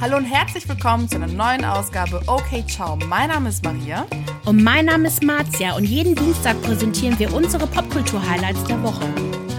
Hallo und herzlich willkommen zu einer neuen Ausgabe Okay Ciao. Mein Name ist Maria. Und mein Name ist Marzia und jeden Dienstag präsentieren wir unsere Popkultur-Highlights der Woche.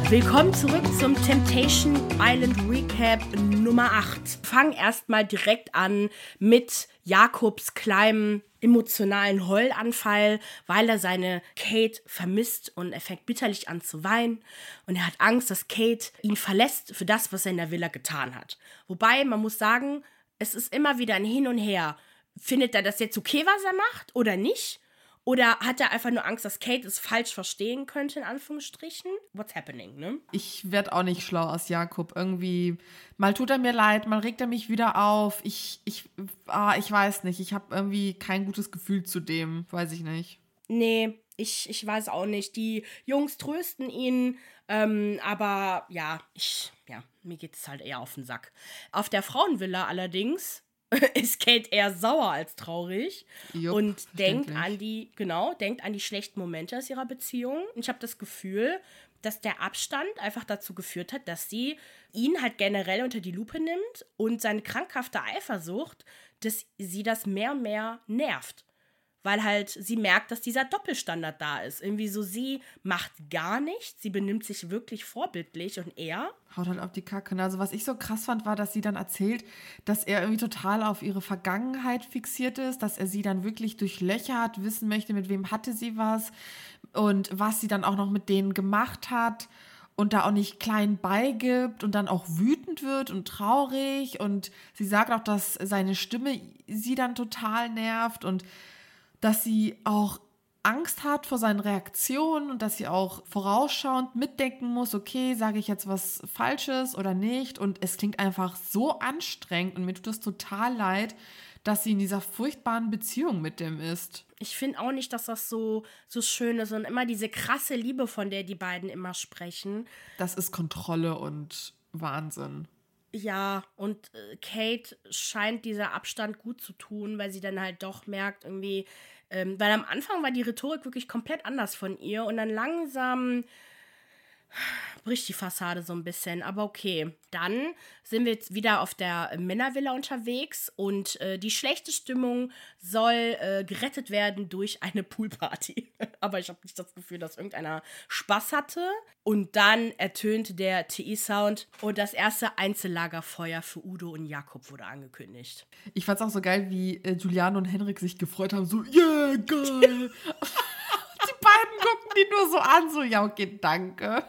Willkommen zurück zum Temptation Island Recap Nummer 8. Fangen erstmal direkt an mit Jakobs kleinem emotionalen Heulanfall, weil er seine Kate vermisst und er fängt bitterlich an zu weinen und er hat Angst, dass Kate ihn verlässt für das, was er in der Villa getan hat. Wobei man muss sagen, es ist immer wieder ein Hin und Her. Findet er das jetzt okay, was er macht oder nicht? Oder hat er einfach nur Angst, dass Kate es falsch verstehen könnte, in Anführungsstrichen? What's happening, ne? Ich werde auch nicht schlau aus Jakob. Irgendwie, mal tut er mir leid, mal regt er mich wieder auf. Ich, ich, ah, ich weiß nicht. Ich habe irgendwie kein gutes Gefühl zu dem. Weiß ich nicht. Nee, ich, ich weiß auch nicht. Die Jungs trösten ihn, ähm, aber ja, ich, ja, mir geht es halt eher auf den Sack. Auf der Frauenvilla allerdings ist Kate eher sauer als traurig Jupp, und denkt an die, genau, denkt an die schlechten Momente aus ihrer Beziehung. Und ich habe das Gefühl, dass der Abstand einfach dazu geführt hat, dass sie ihn halt generell unter die Lupe nimmt und seine krankhafte Eifersucht, dass sie das mehr und mehr nervt weil halt sie merkt, dass dieser Doppelstandard da ist. Irgendwie so, sie macht gar nichts, sie benimmt sich wirklich vorbildlich und er haut halt auf die Kacke. Also was ich so krass fand, war, dass sie dann erzählt, dass er irgendwie total auf ihre Vergangenheit fixiert ist, dass er sie dann wirklich durchlöchert, wissen möchte, mit wem hatte sie was und was sie dann auch noch mit denen gemacht hat und da auch nicht klein beigibt und dann auch wütend wird und traurig und sie sagt auch, dass seine Stimme sie dann total nervt und dass sie auch Angst hat vor seinen Reaktionen und dass sie auch vorausschauend mitdenken muss, okay, sage ich jetzt was Falsches oder nicht. Und es klingt einfach so anstrengend und mir tut es total leid, dass sie in dieser furchtbaren Beziehung mit dem ist. Ich finde auch nicht, dass das so, so schön ist und immer diese krasse Liebe, von der die beiden immer sprechen. Das ist Kontrolle und Wahnsinn. Ja, und äh, Kate scheint dieser Abstand gut zu tun, weil sie dann halt doch merkt, irgendwie, ähm, weil am Anfang war die Rhetorik wirklich komplett anders von ihr und dann langsam bricht die Fassade so ein bisschen, aber okay. Dann sind wir jetzt wieder auf der Männervilla unterwegs und äh, die schlechte Stimmung soll äh, gerettet werden durch eine Poolparty. aber ich habe nicht das Gefühl, dass irgendeiner Spaß hatte. Und dann ertönt der TI-Sound und das erste Einzellagerfeuer für Udo und Jakob wurde angekündigt. Ich fand's auch so geil, wie äh, Juliane und Henrik sich gefreut haben, so, yeah, geil. gucken die nur so an, so, ja, okay, danke. ja,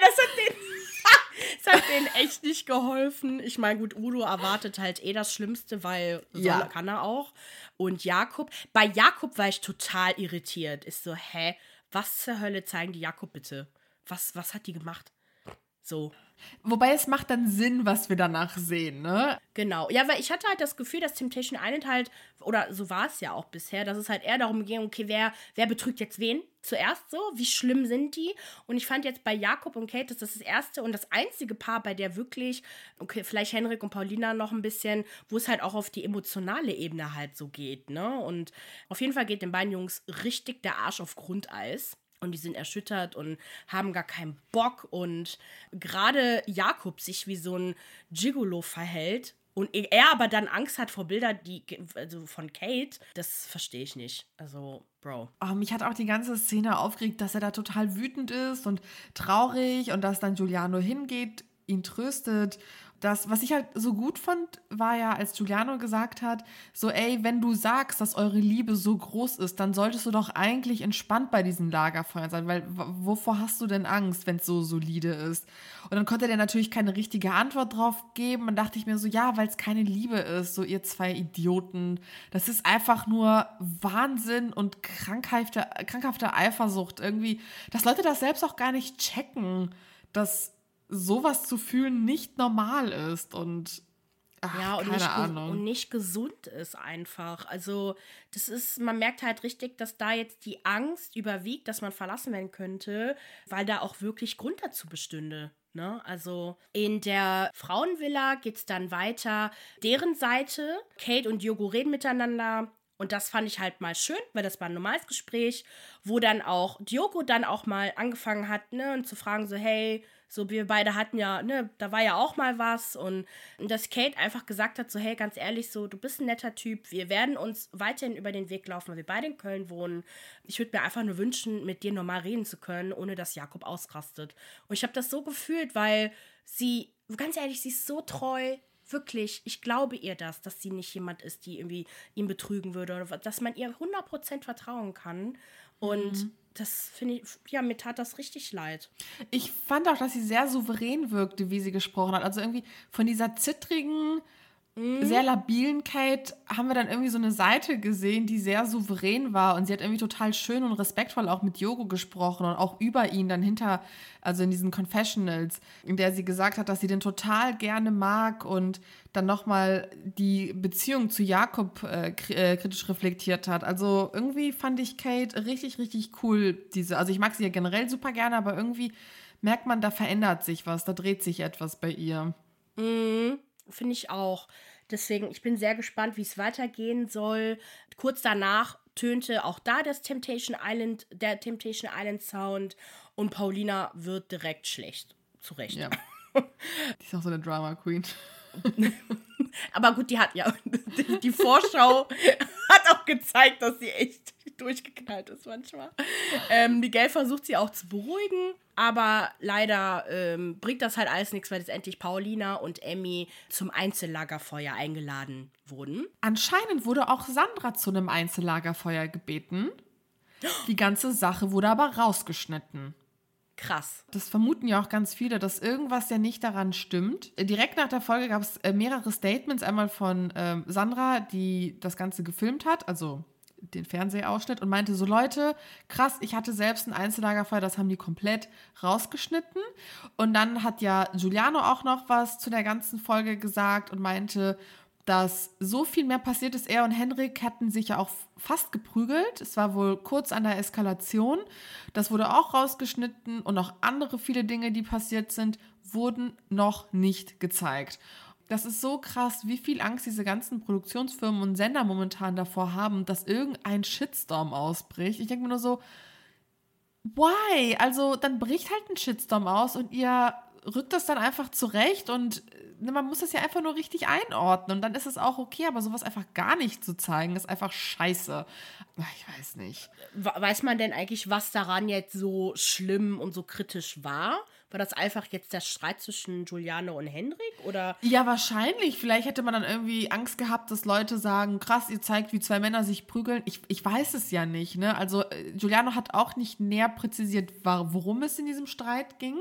das hat denen. das hat denen echt nicht geholfen. Ich meine, gut, Udo erwartet halt eh das Schlimmste, weil so ja. kann er auch. Und Jakob, bei Jakob war ich total irritiert. Ist so, hä, was zur Hölle zeigen die Jakob bitte? Was, was hat die gemacht? So. Wobei es macht dann Sinn, was wir danach sehen, ne? Genau. Ja, weil ich hatte halt das Gefühl, dass Temptation Island halt, oder so war es ja auch bisher, dass es halt eher darum ging, okay, wer, wer betrügt jetzt wen? Zuerst so, wie schlimm sind die? Und ich fand jetzt bei Jakob und Kate, das ist das erste und das einzige Paar, bei der wirklich, okay, vielleicht Henrik und Paulina noch ein bisschen, wo es halt auch auf die emotionale Ebene halt so geht, ne? Und auf jeden Fall geht den beiden Jungs richtig der Arsch auf Grundeis und die sind erschüttert und haben gar keinen Bock und gerade Jakob sich wie so ein Gigolo verhält und er aber dann Angst hat vor Bildern, die also von Kate, das verstehe ich nicht. Also, Bro. Oh, mich hat auch die ganze Szene aufgeregt, dass er da total wütend ist und traurig und dass dann Giuliano hingeht, ihn tröstet das, was ich halt so gut fand, war ja, als Giuliano gesagt hat, so, ey, wenn du sagst, dass eure Liebe so groß ist, dann solltest du doch eigentlich entspannt bei diesen Lagerfeuern sein, weil wovor hast du denn Angst, wenn es so solide ist? Und dann konnte der natürlich keine richtige Antwort drauf geben. Und dachte ich mir so, ja, weil es keine Liebe ist, so ihr zwei Idioten. Das ist einfach nur Wahnsinn und krankhafte, krankhafte Eifersucht irgendwie, dass Leute das selbst auch gar nicht checken, dass sowas zu fühlen nicht normal ist und ach, ja und keine nicht, Ahnung. und nicht gesund ist einfach. Also das ist, man merkt halt richtig, dass da jetzt die Angst überwiegt, dass man verlassen werden könnte, weil da auch wirklich Grund dazu bestünde. Ne? Also in der Frauenvilla geht es dann weiter. Deren Seite, Kate und Yogo reden miteinander Und das fand ich halt mal schön, weil das war ein normales Gespräch, wo dann auch Diogo dann auch mal angefangen hat, ne, und zu fragen so, hey, so wir beide hatten ja, ne, da war ja auch mal was und, dass Kate einfach gesagt hat, so, hey, ganz ehrlich, so, du bist ein netter Typ, wir werden uns weiterhin über den Weg laufen, weil wir beide in Köln wohnen. Ich würde mir einfach nur wünschen, mit dir normal reden zu können, ohne dass Jakob ausrastet. Und ich habe das so gefühlt, weil sie, ganz ehrlich, sie ist so treu, wirklich, ich glaube ihr das, dass sie nicht jemand ist, die irgendwie ihn betrügen würde oder dass man ihr 100% vertrauen kann. Und mhm. das finde ich, ja, mir tat das richtig leid. Ich fand auch, dass sie sehr souverän wirkte, wie sie gesprochen hat. Also irgendwie von dieser zittrigen, mhm. sehr labilen Kate haben wir dann irgendwie so eine Seite gesehen, die sehr souverän war und sie hat irgendwie total schön und respektvoll auch mit Yogo gesprochen und auch über ihn dann hinter, also in diesen Confessionals, in der sie gesagt hat, dass sie den total gerne mag und dann nochmal die Beziehung zu Jakob äh, äh, kritisch reflektiert hat. Also irgendwie fand ich Kate richtig, richtig cool. Diese, also ich mag sie ja generell super gerne, aber irgendwie merkt man, da verändert sich was, da dreht sich etwas bei ihr. Mhm. Finde ich auch. Deswegen, ich bin sehr gespannt, wie es weitergehen soll. Kurz danach tönte auch da das Temptation Island, der Temptation Island Sound und Paulina wird direkt schlecht. Zu Recht. Ja. Die ist auch so eine Drama Queen. Aber gut, die hat ja, die, die Vorschau hat auch gezeigt, dass sie echt durchgeknallt ist manchmal. Ähm, Miguel versucht sie auch zu beruhigen, aber leider ähm, bringt das halt alles nichts, weil letztendlich Paulina und Emmy zum Einzellagerfeuer eingeladen wurden. Anscheinend wurde auch Sandra zu einem Einzellagerfeuer gebeten. Die ganze Sache wurde aber rausgeschnitten. Krass. Das vermuten ja auch ganz viele, dass irgendwas ja nicht daran stimmt. Direkt nach der Folge gab es äh, mehrere Statements. Einmal von ähm, Sandra, die das Ganze gefilmt hat, also den Fernsehausschnitt und meinte so, Leute, krass, ich hatte selbst ein Einzellagerfeuer, das haben die komplett rausgeschnitten. Und dann hat ja Giuliano auch noch was zu der ganzen Folge gesagt und meinte, dass so viel mehr passiert ist. Er und Henrik hatten sich ja auch fast geprügelt. Es war wohl kurz an der Eskalation. Das wurde auch rausgeschnitten und auch andere viele Dinge, die passiert sind, wurden noch nicht gezeigt. Das ist so krass, wie viel Angst diese ganzen Produktionsfirmen und Sender momentan davor haben, dass irgendein Shitstorm ausbricht. Ich denke mir nur so, why? Also dann bricht halt ein Shitstorm aus und ihr rückt das dann einfach zurecht und ne, man muss das ja einfach nur richtig einordnen und dann ist es auch okay, aber sowas einfach gar nicht zu zeigen, ist einfach scheiße. Ich weiß nicht. Weiß man denn eigentlich, was daran jetzt so schlimm und so kritisch war? War das einfach jetzt der Streit zwischen Giuliano und Henrik? Oder? Ja, wahrscheinlich. Vielleicht hätte man dann irgendwie Angst gehabt, dass Leute sagen, krass, ihr zeigt, wie zwei Männer sich prügeln. Ich, ich weiß es ja nicht. Ne? Also äh, Giuliano hat auch nicht näher präzisiert, worum es in diesem Streit ging.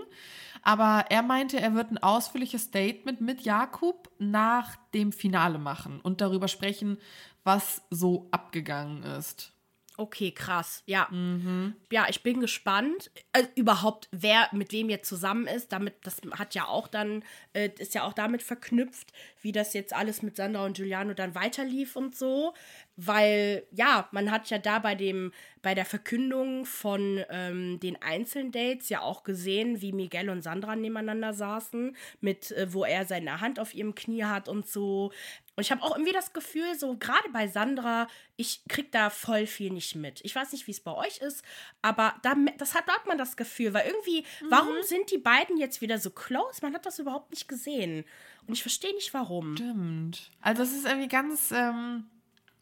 Aber er meinte, er wird ein ausführliches Statement mit Jakub nach dem Finale machen und darüber sprechen, was so abgegangen ist. Okay, krass. Ja. Mhm. Ja, ich bin gespannt. Also, überhaupt, wer mit wem jetzt zusammen ist. Damit, das hat ja auch dann, äh, ist ja auch damit verknüpft, wie das jetzt alles mit Sandra und Giuliano dann weiterlief und so. Weil, ja, man hat ja da bei dem, bei der Verkündung von ähm, den Einzeldates ja auch gesehen, wie Miguel und Sandra nebeneinander saßen, mit, äh, wo er seine Hand auf ihrem Knie hat und so. Und ich habe auch irgendwie das Gefühl, so gerade bei Sandra, ich krieg da voll viel nicht mit. Ich weiß nicht, wie es bei euch ist, aber da, das hat, da hat man das Gefühl, weil irgendwie, mhm. warum sind die beiden jetzt wieder so close? Man hat das überhaupt nicht gesehen. Und ich verstehe nicht, warum. Stimmt. Also es ist irgendwie ganz, ähm,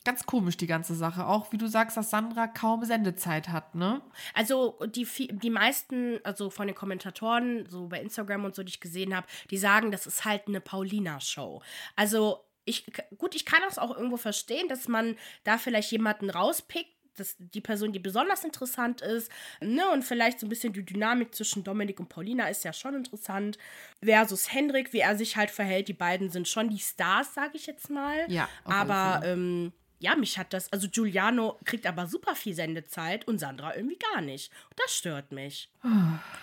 ganz komisch, die ganze Sache. Auch wie du sagst, dass Sandra kaum Sendezeit hat, ne? Also die, die meisten, also von den Kommentatoren, so bei Instagram und so, die ich gesehen habe, die sagen, das ist halt eine Paulina-Show. Also ich, gut, ich kann das auch irgendwo verstehen, dass man da vielleicht jemanden rauspickt, dass die Person, die besonders interessant ist, ne, und vielleicht so ein bisschen die Dynamik zwischen Dominik und Paulina ist ja schon interessant, versus Hendrik, wie er sich halt verhält. Die beiden sind schon die Stars, sage ich jetzt mal. Ja. Aber ähm, ja, mich hat das, also Giuliano kriegt aber super viel Sendezeit und Sandra irgendwie gar nicht. Das stört mich.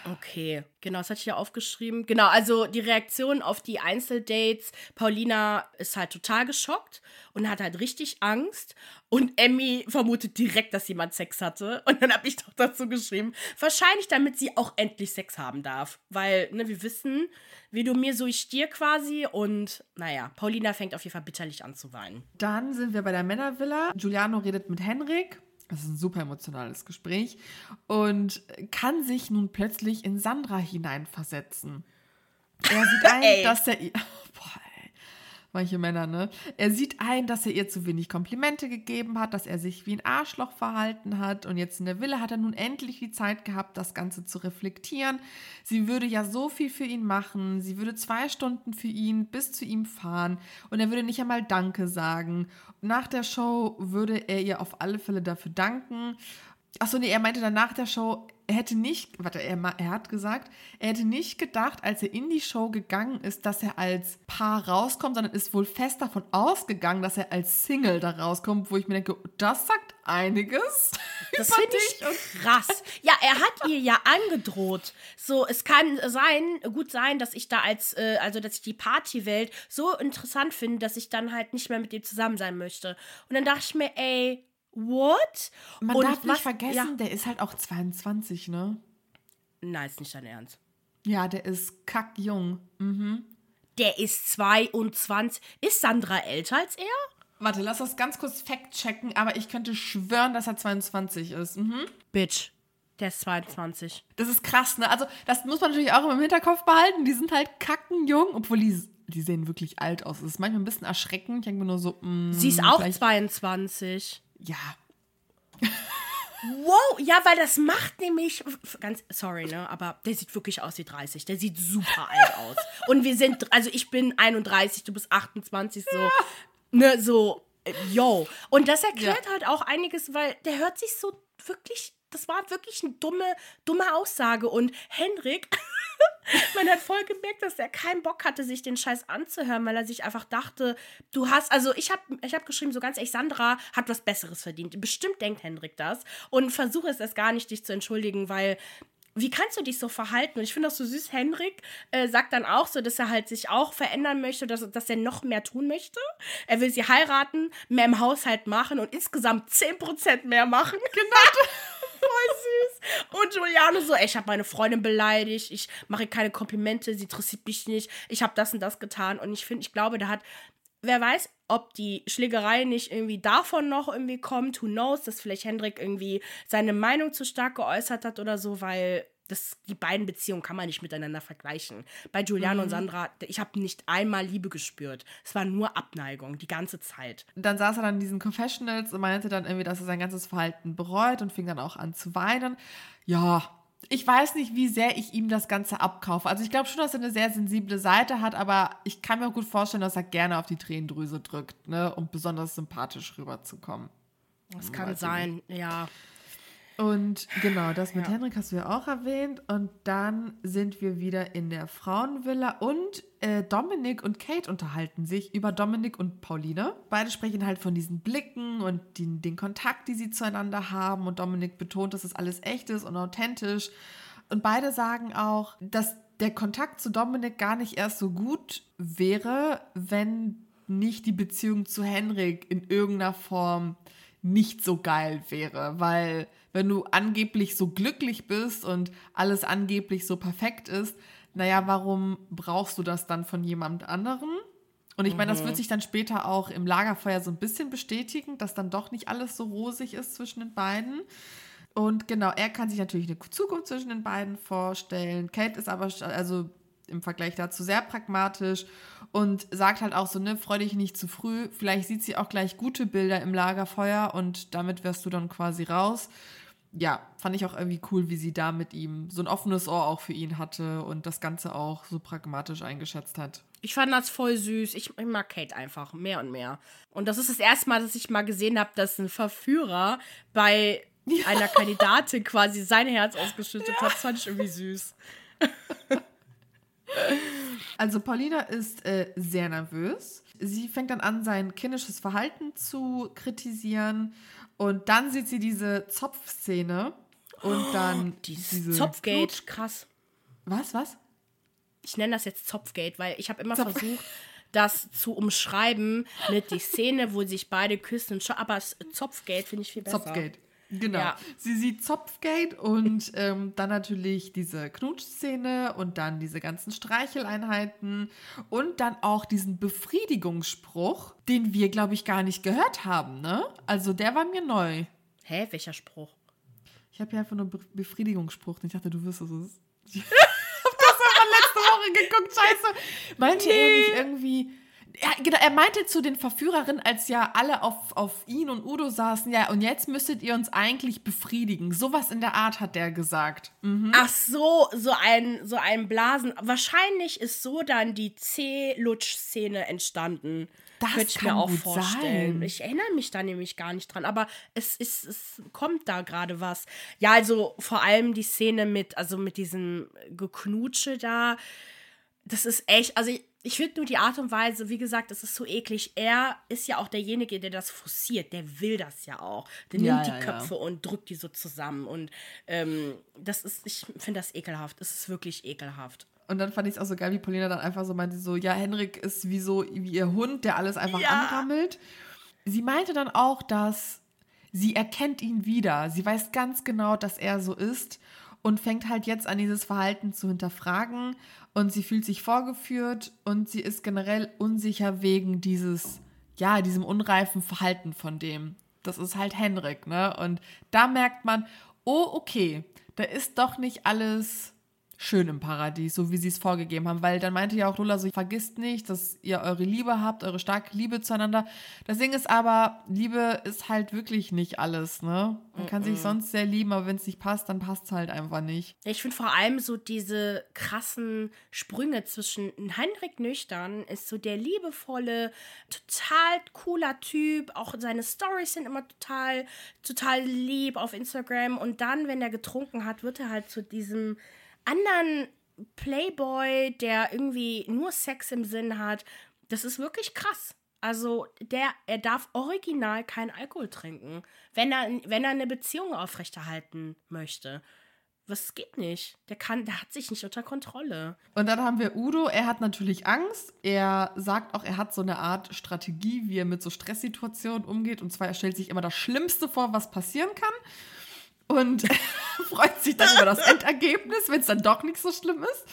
Okay, Genau, das hatte ich ja aufgeschrieben. Genau, also die Reaktion auf die Einzeldates. Paulina ist halt total geschockt und hat halt richtig Angst. Und Emmy vermutet direkt, dass jemand Sex hatte. Und dann habe ich doch dazu geschrieben, wahrscheinlich damit sie auch endlich Sex haben darf. Weil, ne, wir wissen, wie du mir, so ich dir quasi. Und naja, Paulina fängt auf jeden Fall bitterlich an zu weinen. Dann sind wir bei der Männervilla. Giuliano redet mit Henrik das ist ein super emotionales Gespräch und kann sich nun plötzlich in Sandra hineinversetzen. Er sieht ein, dass er. Boah, manche Männer, ne? Er sieht ein, dass er ihr zu wenig Komplimente gegeben hat, dass er sich wie ein Arschloch verhalten hat und jetzt in der Villa hat er nun endlich die Zeit gehabt, das Ganze zu reflektieren. Sie würde ja so viel für ihn machen, sie würde zwei Stunden für ihn bis zu ihm fahren und er würde nicht einmal Danke sagen. Nach der Show würde er ihr auf alle Fälle dafür danken. Achso, nee, er meinte dann nach der Show, er hätte nicht, warte, er, er hat gesagt, er hätte nicht gedacht, als er in die Show gegangen ist, dass er als Paar rauskommt, sondern ist wohl fest davon ausgegangen, dass er als Single da rauskommt, wo ich mir denke, das sagt einiges. Das finde ich krass. Ja, er hat ihr ja angedroht. So, es kann sein, gut sein, dass ich da als, äh, also dass ich die Partywelt so interessant finde, dass ich dann halt nicht mehr mit dem zusammen sein möchte. Und dann dachte ich mir, ey, what? Man und darf nicht was, vergessen, ja. der ist halt auch 22, ne? Nein, ist nicht dein Ernst. Ja, der ist kackjung. Mhm. Der ist 22. Ist Sandra älter als er? Warte, lass das ganz kurz fact-checken, aber ich könnte schwören, dass er 22 ist. Mhm. Bitch. Der ist 22. Das ist krass, ne? Also, das muss man natürlich auch im Hinterkopf behalten. Die sind halt kackenjung, obwohl die, die sehen wirklich alt aus. Das ist manchmal ein bisschen erschreckend. Ich denke mir nur so, mh, mm, Sie ist auch 22. Ja. Wow, ja, weil das macht nämlich ganz sorry, ne, aber der sieht wirklich aus wie 30. Der sieht super alt aus. Und wir sind also ich bin 31, du bist 28 so ja. ne, so äh, yo. Und das erklärt ja. halt auch einiges, weil der hört sich so wirklich das war wirklich eine dumme, dumme Aussage. Und Henrik, man hat voll gemerkt, dass er keinen Bock hatte, sich den Scheiß anzuhören, weil er sich einfach dachte, du hast, also ich habe ich hab geschrieben, so ganz ehrlich, Sandra hat was Besseres verdient. Bestimmt denkt Henrik das. Und versuche es erst gar nicht, dich zu entschuldigen, weil wie kannst du dich so verhalten? Und ich finde das so süß. Henrik äh, sagt dann auch so, dass er halt sich auch verändern möchte, dass, dass er noch mehr tun möchte. Er will sie heiraten, mehr im Haushalt machen und insgesamt 10% mehr machen. Genau. Voll süß. Und Giuliano so, ey, ich habe meine Freundin beleidigt, ich mache keine Komplimente, sie interessiert mich nicht, ich habe das und das getan. Und ich finde, ich glaube, da hat, wer weiß, ob die Schlägerei nicht irgendwie davon noch irgendwie kommt, who knows, dass vielleicht Hendrik irgendwie seine Meinung zu stark geäußert hat oder so, weil das, die beiden Beziehungen kann man nicht miteinander vergleichen. Bei Giuliano mhm. und Sandra, ich habe nicht einmal Liebe gespürt. Es war nur Abneigung, die ganze Zeit. Dann saß er dann in diesen Confessionals und meinte dann irgendwie, dass er sein ganzes Verhalten bereut und fing dann auch an zu weinen. Ja, ich weiß nicht, wie sehr ich ihm das Ganze abkaufe. Also ich glaube schon, dass er eine sehr sensible Seite hat, aber ich kann mir auch gut vorstellen, dass er gerne auf die Tränendrüse drückt, ne, um besonders sympathisch rüberzukommen. Das kann sein, ja. Und genau, das mit ja. Henrik hast du ja auch erwähnt. Und dann sind wir wieder in der Frauenvilla und äh, Dominik und Kate unterhalten sich über Dominik und Pauline. Beide sprechen halt von diesen Blicken und den, den Kontakt, die sie zueinander haben. Und Dominik betont, dass das alles echt ist und authentisch. Und beide sagen auch, dass der Kontakt zu Dominik gar nicht erst so gut wäre, wenn nicht die Beziehung zu Henrik in irgendeiner Form nicht so geil wäre, weil wenn du angeblich so glücklich bist und alles angeblich so perfekt ist, naja, warum brauchst du das dann von jemand anderem? Und ich meine, das wird mhm. sich dann später auch im Lagerfeuer so ein bisschen bestätigen, dass dann doch nicht alles so rosig ist zwischen den beiden. Und genau, er kann sich natürlich eine Zukunft zwischen den beiden vorstellen. Kate ist aber, also im Vergleich dazu sehr pragmatisch und sagt halt auch so, ne, freu dich nicht zu früh. Vielleicht sieht sie auch gleich gute Bilder im Lagerfeuer und damit wärst du dann quasi raus. Ja, fand ich auch irgendwie cool, wie sie da mit ihm so ein offenes Ohr auch für ihn hatte und das Ganze auch so pragmatisch eingeschätzt hat. Ich fand das voll süß. Ich, ich mag Kate einfach mehr und mehr. Und das ist das erste Mal, dass ich mal gesehen habe, dass ein Verführer bei ja. einer Kandidatin quasi sein Herz ausgeschüttet ja. hat. Das fand ich irgendwie süß. Also Paulina ist äh, sehr nervös. Sie fängt dann an, sein kindisches Verhalten zu kritisieren. Und dann sieht sie diese Zopfszene und dann oh, dieses Zopfgate, Blut, krass. Was, was? Ich nenne das jetzt Zopfgate, weil ich habe immer Zopf versucht, das zu umschreiben mit die Szene, wo sich beide küssen. Aber Zopfgate finde ich viel besser. Zopfgate. Genau. Ja. Sie sieht Zopfgate und ähm, dann natürlich diese Knutschszene und dann diese ganzen Streicheleinheiten und dann auch diesen Befriedigungsspruch, den wir, glaube ich, gar nicht gehört haben, ne? Also der war mir neu. Hä, welcher Spruch? Ich habe ja einfach nur Be Befriedigungsspruch. Ich dachte, du wüsstest es. Ich habe das einfach letzte Woche geguckt, scheiße. Meinte nee. er nicht irgendwie ja, genau, er meinte zu den Verführerinnen, als ja alle auf, auf ihn und Udo saßen, ja, und jetzt müsstet ihr uns eigentlich befriedigen. Sowas in der Art hat der gesagt. Mhm. Ach so, so ein, so ein Blasen. Wahrscheinlich ist so dann die C-Lutsch-Szene entstanden. Das Könnte ich mir auch vorstellen. Sein. Ich erinnere mich da nämlich gar nicht dran, aber es, ist, es kommt da gerade was. Ja, also vor allem die Szene mit, also mit diesem Geknutsche da. Das ist echt, also ich, ich finde nur die Art und Weise, wie gesagt, es ist so eklig. Er ist ja auch derjenige, der das forciert. Der will das ja auch. Der ja, nimmt die ja, Köpfe ja. und drückt die so zusammen. Und ähm, das ist, ich finde das ekelhaft. Es ist wirklich ekelhaft. Und dann fand ich es auch so geil, wie Paulina dann einfach so meinte: so, ja, Henrik ist wie so wie ihr Hund, der alles einfach anrammelt. Sie meinte dann auch, dass sie erkennt ihn wieder. Sie weiß ganz genau, dass er so ist und fängt halt jetzt an, dieses Verhalten zu hinterfragen und sie fühlt sich vorgeführt und sie ist generell unsicher wegen dieses, ja, diesem unreifen Verhalten von dem. Das ist halt Henrik, ne? Und da merkt man, oh, okay, da ist doch nicht alles schön im Paradies, so wie sie es vorgegeben haben. Weil dann meinte ja auch Lola so, vergisst nicht, dass ihr eure Liebe habt, eure starke Liebe zueinander. Das Ding ist aber, Liebe ist halt wirklich nicht alles, ne? Man mm -mm. kann sich sonst sehr lieben, aber wenn es nicht passt, dann passt es halt einfach nicht. Ich finde vor allem so diese krassen Sprünge zwischen Heinrich Nüchtern ist so der liebevolle, total cooler Typ. Auch seine Stories sind immer total, total lieb auf Instagram. Und dann, wenn er getrunken hat, wird er halt zu diesem anderen Playboy, der irgendwie nur Sex im Sinn hat. Das ist wirklich krass. Also, der, er darf original keinen Alkohol trinken, wenn er, wenn er eine Beziehung aufrechterhalten möchte. Was geht nicht? Der kann, der hat sich nicht unter Kontrolle. Und dann haben wir Udo, er hat natürlich Angst. Er sagt auch, er hat so eine Art Strategie, wie er mit so Stresssituationen umgeht. Und zwar, er stellt sich immer das Schlimmste vor, was passieren kann und freut sich dann über das Endergebnis, wenn es dann doch nicht so schlimm ist.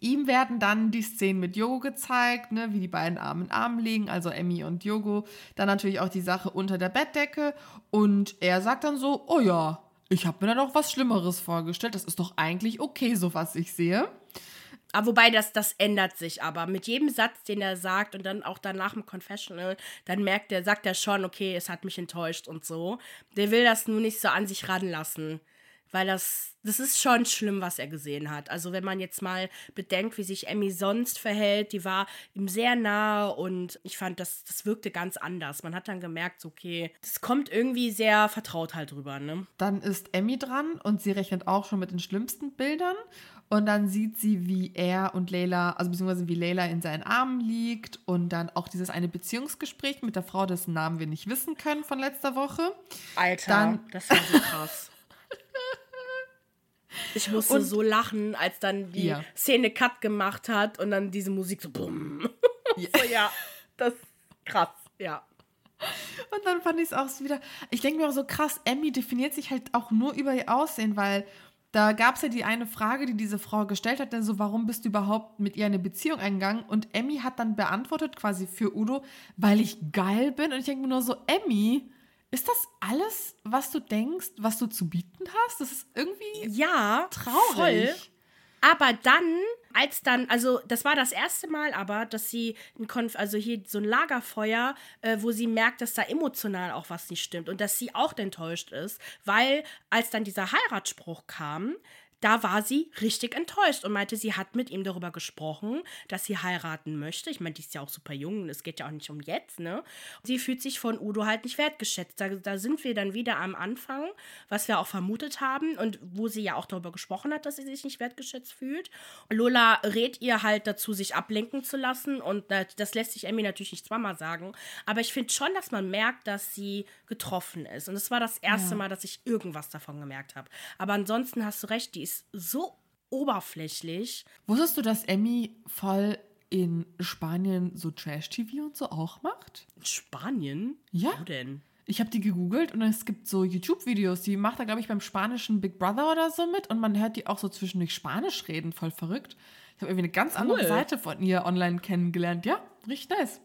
Ihm werden dann die Szenen mit Yogo gezeigt, ne, wie die beiden Arm in Arm liegen, also Emmy und Yogo. Dann natürlich auch die Sache unter der Bettdecke. Und er sagt dann so: Oh ja, ich habe mir da doch was Schlimmeres vorgestellt. Das ist doch eigentlich okay, so was ich sehe. Aber ah, wobei das, das ändert sich aber. Mit jedem Satz, den er sagt und dann auch danach im Confessional, dann merkt er, sagt er schon, okay, es hat mich enttäuscht und so. Der will das nur nicht so an sich ranlassen. Weil das, das ist schon schlimm, was er gesehen hat. Also, wenn man jetzt mal bedenkt, wie sich Emmy sonst verhält, die war ihm sehr nahe und ich fand, das, das wirkte ganz anders. Man hat dann gemerkt, okay, das kommt irgendwie sehr vertraut halt drüber, ne? Dann ist Emmy dran und sie rechnet auch schon mit den schlimmsten Bildern und dann sieht sie, wie er und Leila, also beziehungsweise wie Leila in seinen Armen liegt und dann auch dieses eine Beziehungsgespräch mit der Frau, dessen Namen wir nicht wissen können von letzter Woche. Alter, dann, das war so krass. Ich musste und, so lachen, als dann die ja. Szene Cut gemacht hat und dann diese Musik so bumm. Ja, so, ja das ist krass, ja. Und dann fand ich es auch wieder. Ich denke mir auch so krass, Emmy definiert sich halt auch nur über ihr Aussehen, weil da gab es ja die eine Frage, die diese Frau gestellt hat, denn so, warum bist du überhaupt mit ihr eine Beziehung eingegangen? Und Emmy hat dann beantwortet quasi für Udo, weil ich geil bin. Und ich denke mir nur so, Emmy, ist das alles, was du denkst, was du zu bieten hast? Das ist irgendwie ja, traurig. Voll. Aber dann, als dann, also das war das erste Mal aber, dass sie, ein Konf also hier so ein Lagerfeuer, äh, wo sie merkt, dass da emotional auch was nicht stimmt und dass sie auch enttäuscht ist, weil als dann dieser Heiratsspruch kam, da war sie richtig enttäuscht und meinte, sie hat mit ihm darüber gesprochen, dass sie heiraten möchte. Ich meine, die ist ja auch super jung und es geht ja auch nicht um jetzt, ne? Sie fühlt sich von Udo halt nicht wertgeschätzt. Da, da sind wir dann wieder am Anfang, was wir auch vermutet haben und wo sie ja auch darüber gesprochen hat, dass sie sich nicht wertgeschätzt fühlt. Lola rät ihr halt dazu, sich ablenken zu lassen und das lässt sich Emmy natürlich nicht zweimal sagen. Aber ich finde schon, dass man merkt, dass sie getroffen ist. Und es war das erste ja. Mal, dass ich irgendwas davon gemerkt habe. Aber ansonsten hast du recht, die ist so oberflächlich. Wusstest du, dass Emmy voll in Spanien so Trash-TV und so auch macht? In Spanien? Ja. Wo denn? Ich habe die gegoogelt und es gibt so YouTube-Videos, die macht er, glaube ich, beim spanischen Big Brother oder so mit und man hört die auch so zwischendurch Spanisch reden, voll verrückt. Ich habe irgendwie eine ganz andere Cool. Seite von ihr online kennengelernt. Ja, richtig nice.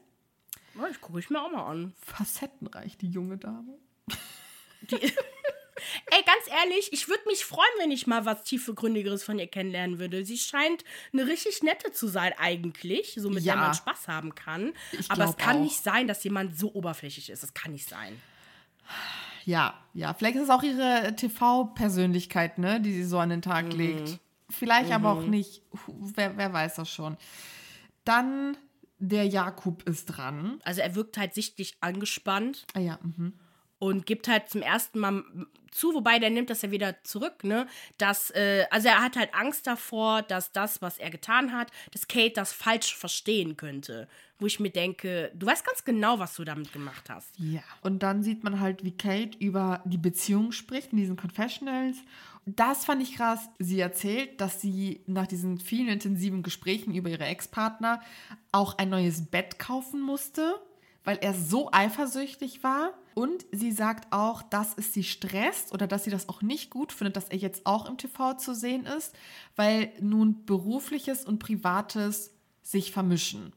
Ja, ich gucke ich mir auch mal an. Facettenreich, die junge Dame. Die Ey, ganz ehrlich, ich würde mich freuen, wenn ich mal was tiefgründigeres von ihr kennenlernen würde. Sie scheint eine richtig nette zu sein eigentlich, so mit Ja. der man Spaß haben kann. Ich Aber es kann auch. nicht sein, dass jemand so oberflächlich ist. Das kann nicht sein. Ja, ja. Vielleicht ist es auch ihre TV-Persönlichkeit, ne, die sie so an den Tag legt. Vielleicht aber auch nicht. Hu- Wer, wer weiß das schon. Dann der Jakub ist dran. Also er wirkt halt sichtlich angespannt Ah ja, mhm. Und gibt halt zum ersten Mal zu, wobei der nimmt das ja wieder zurück, ne? Dass, äh, also er hat halt Angst davor, dass das, was er getan hat, dass Kate das falsch verstehen könnte. Wo ich mir denke, du weißt ganz genau, was du damit gemacht hast. Ja. Und dann sieht man halt, wie Kate über die Beziehung spricht in diesen Confessionals. Das fand ich krass. Sie erzählt, dass sie nach diesen vielen intensiven Gesprächen über ihre Ex-Partner auch ein neues Bett kaufen musste, weil er so eifersüchtig war. Und sie sagt auch, dass es sie stresst oder dass sie das auch nicht gut findet, dass er jetzt auch im TV zu sehen ist, weil nun berufliches und privates sich vermischen.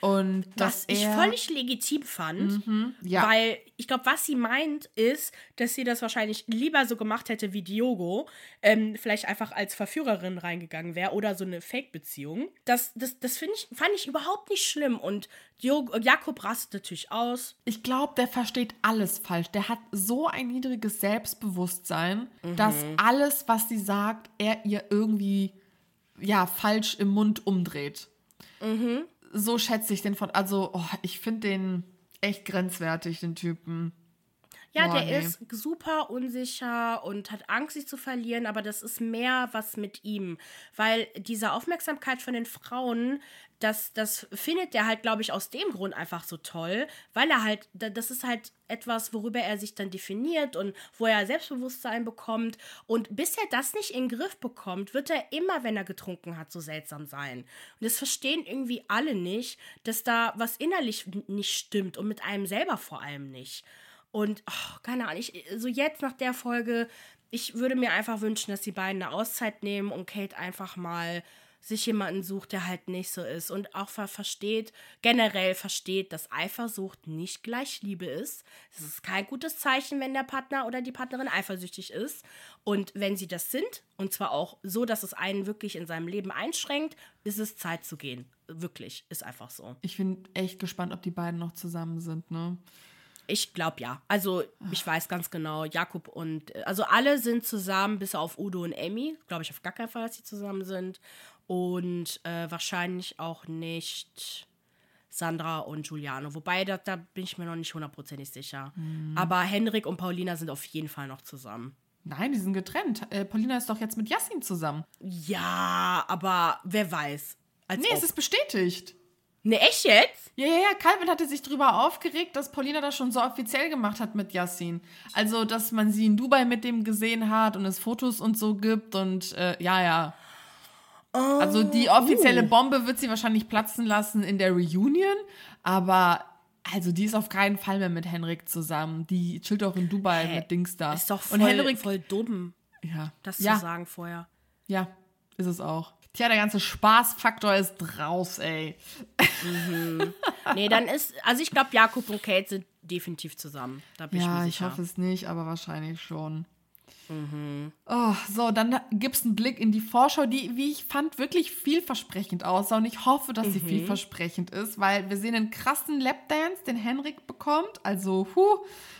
Und Was ich völlig legitim fand, ja. weil ich glaube, was sie meint, ist, dass sie das wahrscheinlich lieber so gemacht hätte wie Diogo, ähm, vielleicht einfach als Verführerin reingegangen wäre oder so eine Fake-Beziehung. Das, das, das ich, fand ich überhaupt nicht schlimm und Diogo, Jakob rastet natürlich aus. Ich glaube, der versteht alles falsch. Der hat so ein niedriges Selbstbewusstsein, dass alles, was sie sagt, er ihr irgendwie ja falsch im Mund umdreht. So schätze ich den von. Also, oh, ich finde den echt grenzwertig, den Typen. Ja, Boah, der nee. ist super unsicher und hat Angst, sich zu verlieren, aber das ist mehr was mit ihm. Weil diese Aufmerksamkeit von den Frauen, das, das findet er halt, glaube ich, aus dem Grund einfach so toll, weil er halt, da- das ist halt etwas, worüber er sich dann definiert und wo er Selbstbewusstsein bekommt. Und bis er das nicht in den Griff bekommt, wird er immer, wenn er getrunken hat, so seltsam sein. Und das verstehen irgendwie alle nicht, dass da was innerlich nicht stimmt und mit einem selber vor allem nicht. Und oh, keine Ahnung, ich, so jetzt nach der Folge, ich würde mir einfach wünschen, dass die beiden eine Auszeit nehmen und Kate einfach mal sich jemanden sucht, der halt nicht so ist und auch ver versteht, generell versteht, dass Eifersucht nicht gleich Liebe ist. Es ist kein gutes Zeichen, wenn der Partner oder die Partnerin eifersüchtig ist. Und wenn sie das sind, und zwar auch so, dass es einen wirklich in seinem Leben einschränkt, ist es Zeit zu gehen. Wirklich, ist einfach so. Ich bin echt gespannt, ob die beiden noch zusammen sind, ne? Ich glaube ja. Also ich weiß ganz genau, Jakob und also alle sind zusammen, bis auf Udo und Emmy. Glaube ich auf gar keinen Fall, dass sie zusammen sind. Und äh, wahrscheinlich auch nicht Sandra und Giuliano. Wobei, da, da bin ich mir noch nicht hundertprozentig sicher. Aber Henrik und Paulina sind auf jeden Fall noch zusammen. Nein, die sind getrennt. Äh, Paulina ist doch jetzt mit Yassin zusammen. Ja, aber wer weiß. Als Nee, ob. es ist bestätigt. Ne, echt jetzt? Ja, ja, ja, Calvin hatte sich darüber aufgeregt, dass Paulina das schon so offiziell gemacht hat mit Yassin. Also, dass man sie in Dubai mit dem gesehen hat und es Fotos und so gibt und äh, ja, ja. Also die offizielle uh. Bombe wird sie wahrscheinlich platzen lassen in der Reunion, aber also die ist auf keinen Fall mehr mit Henrik zusammen. Die chillt auch in Dubai Hä? mit Dings da. Ist doch voll, und Henrik, voll dumm, ja, das ja, zu sagen vorher. ja, ist es auch. Tja, der ganze Spaßfaktor ist raus, ey. Nee, dann ist, also ich glaube, Jakob und Kate sind definitiv zusammen. Da bin ich Ja, mir ich hoffe es nicht, aber wahrscheinlich schon. Mhm. Oh, so, dann gibt es einen Blick in die Vorschau, die, wie ich fand, wirklich vielversprechend aussah. Und ich hoffe, dass sie Mhm. vielversprechend ist, weil wir sehen einen krassen Lapdance, den Henrik bekommt. Also, huh,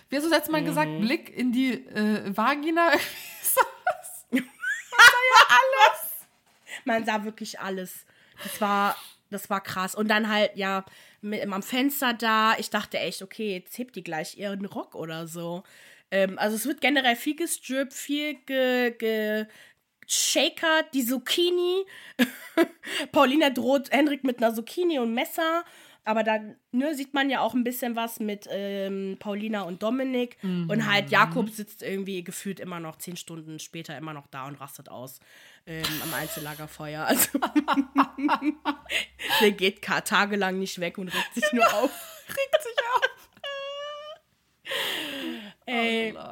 wie hast du das letzte Mal Mhm. gesagt? Blick in die äh, Vagina. Man sah wirklich alles. Das war, das war krass. Und dann halt, ja, mit, am Fenster da. Ich dachte echt, okay, jetzt hebt die gleich ihren Rock oder so. Ähm, also es wird generell viel gestrippt, viel ge, ge Shaker, die Zucchini. Paulina droht Henrik mit einer Zucchini und Messer. Aber dann ne, sieht man ja auch ein bisschen was mit ähm, Paulina und Dominik. Mhm. Und halt Jakob sitzt irgendwie gefühlt immer noch zehn Stunden später immer noch da und rastet aus ähm, am Einzellagerfeuer. Also der geht tagelang nicht weg und regt sich nur auf. regt sich auf.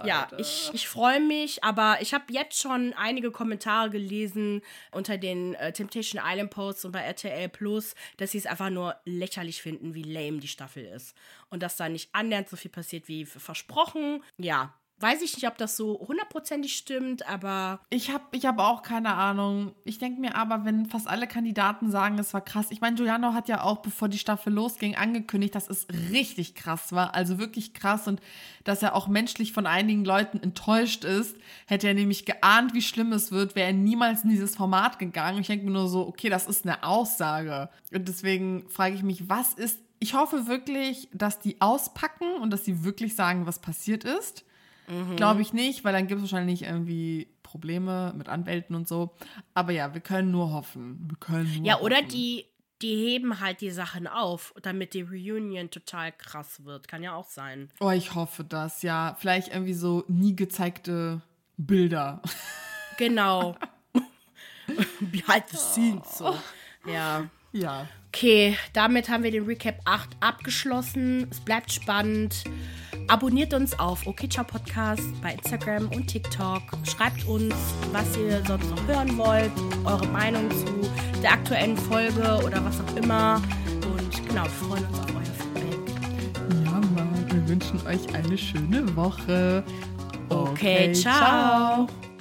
Oh, ja, ich, ich freue mich, aber ich habe jetzt schon einige Kommentare gelesen unter den äh, Temptation Island Posts und bei RTL Plus, dass sie es einfach nur lächerlich finden, wie lame die Staffel ist. Und dass da nicht annähernd so viel passiert wie versprochen. Ja, Weiß ich nicht, ob das so hundertprozentig stimmt, aber. Ich habe ich hab auch keine Ahnung. Ich denke mir aber, wenn fast alle Kandidaten sagen, es war krass. Ich meine, Giuliano hat ja auch, bevor die Staffel losging, angekündigt, dass es richtig krass war. Also wirklich krass und dass er auch menschlich von einigen Leuten enttäuscht ist. Hätte er nämlich geahnt, wie schlimm es wird, wäre er niemals in dieses Format gegangen. Ich denke mir nur so, okay, das ist eine Aussage. Und deswegen frage ich mich, was ist. Ich hoffe wirklich, dass die auspacken und dass sie wirklich sagen, was passiert ist. Mhm. Glaube ich nicht, weil dann gibt es wahrscheinlich irgendwie Probleme mit Anwälten und so. Aber ja, wir können nur hoffen. Wir können nur ja, oder hoffen. die, die heben halt die Sachen auf, damit die Reunion total krass wird. Kann ja auch sein. Oh, ich hoffe das, ja. Vielleicht irgendwie so nie gezeigte Bilder. Genau. Behind the scenes, so. Ja. Ja. Okay, damit haben wir den Recap 8 abgeschlossen. Es bleibt spannend. Abonniert uns auf Okcha Podcast bei Instagram und TikTok. Schreibt uns, was ihr sonst noch hören wollt, eure Meinung zu der aktuellen Folge oder was auch immer. Und genau, wir freuen uns auf euer Feedback. Ja, Mann, wir wünschen euch eine schöne Woche. Okay, okay ciao. ciao.